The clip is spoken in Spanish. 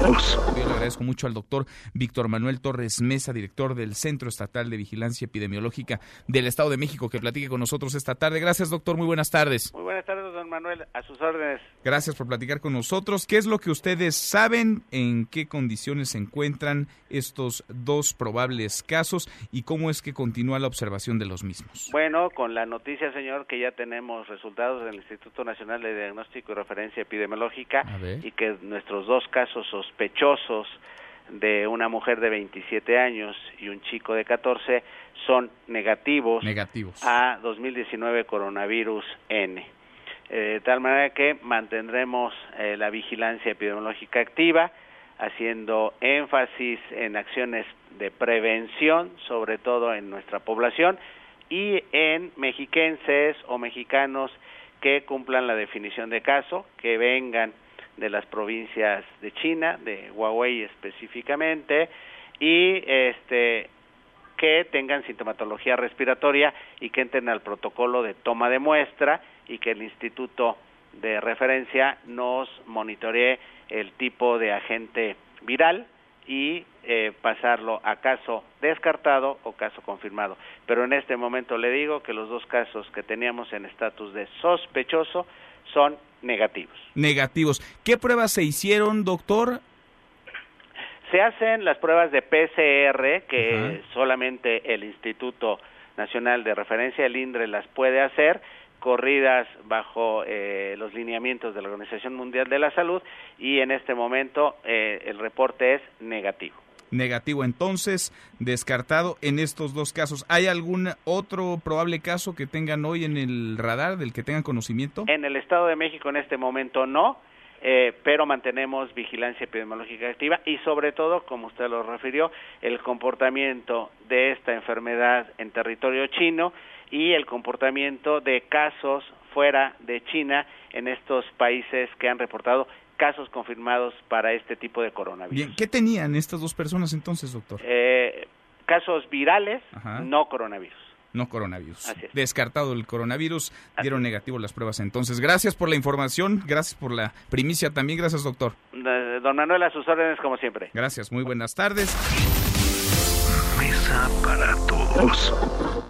Yo le agradezco mucho al doctor Víctor Manuel Torres Mesa, director del Centro Estatal de Vigilancia Epidemiológica del Estado de México, que platique con nosotros esta tarde. Gracias, doctor. Muy buenas tardes. Muy buenas tardes, Manuel. A sus órdenes. Gracias por platicar con nosotros. ¿Qué es lo que ustedes saben? ¿En qué condiciones se encuentran estos dos probables casos? ¿Y cómo es que continúa la observación de los mismos? Bueno, con la noticia, señor, que ya tenemos resultados del Instituto Nacional de Diagnóstico y Referencia Epidemiológica y que nuestros dos casos sospechosos de una mujer de 27 años y un chico de 14 son negativos, negativos. a 2019 coronavirus N. Eh, de tal manera que mantendremos eh, la vigilancia epidemiológica activa, haciendo énfasis en acciones de prevención, sobre todo en nuestra población, y en mexiquenses o mexicanos que cumplan la definición de caso, que vengan de las provincias de China, de Huawei específicamente, y este que tengan sintomatología respiratoria y que entren al protocolo de toma de muestra y que el instituto de referencia nos monitoree el tipo de agente viral y eh, pasarlo a caso descartado o caso confirmado. Pero en este momento le digo que los dos casos que teníamos en estatus de sospechoso son negativos. Negativos. ¿Qué pruebas se hicieron, doctor? Se hacen las pruebas de PCR, que solamente el Instituto Nacional de Referencia, el INDRE, las puede hacer, corridas bajo eh, los lineamientos de la Organización Mundial de la Salud, y en este momento eh, el reporte es negativo. Negativo, entonces, descartado en estos dos casos. ¿Hay algún otro probable caso que tengan hoy en el radar del que tengan conocimiento? En el Estado de México en este momento no eh, pero mantenemos vigilancia epidemiológica activa y sobre todo, como usted lo refirió, el comportamiento de esta enfermedad en territorio chino y el comportamiento de casos fuera de China en estos países que han reportado casos confirmados para este tipo de coronavirus. Bien, ¿qué tenían estas dos personas entonces, doctor? Eh, casos virales, no coronavirus no coronavirus. Descartado el coronavirus, dieron negativo las pruebas entonces. Gracias por la información, gracias por la primicia también, gracias doctor. Don Manuel, a sus órdenes como siempre. Gracias, muy buenas tardes. Mesa para todos.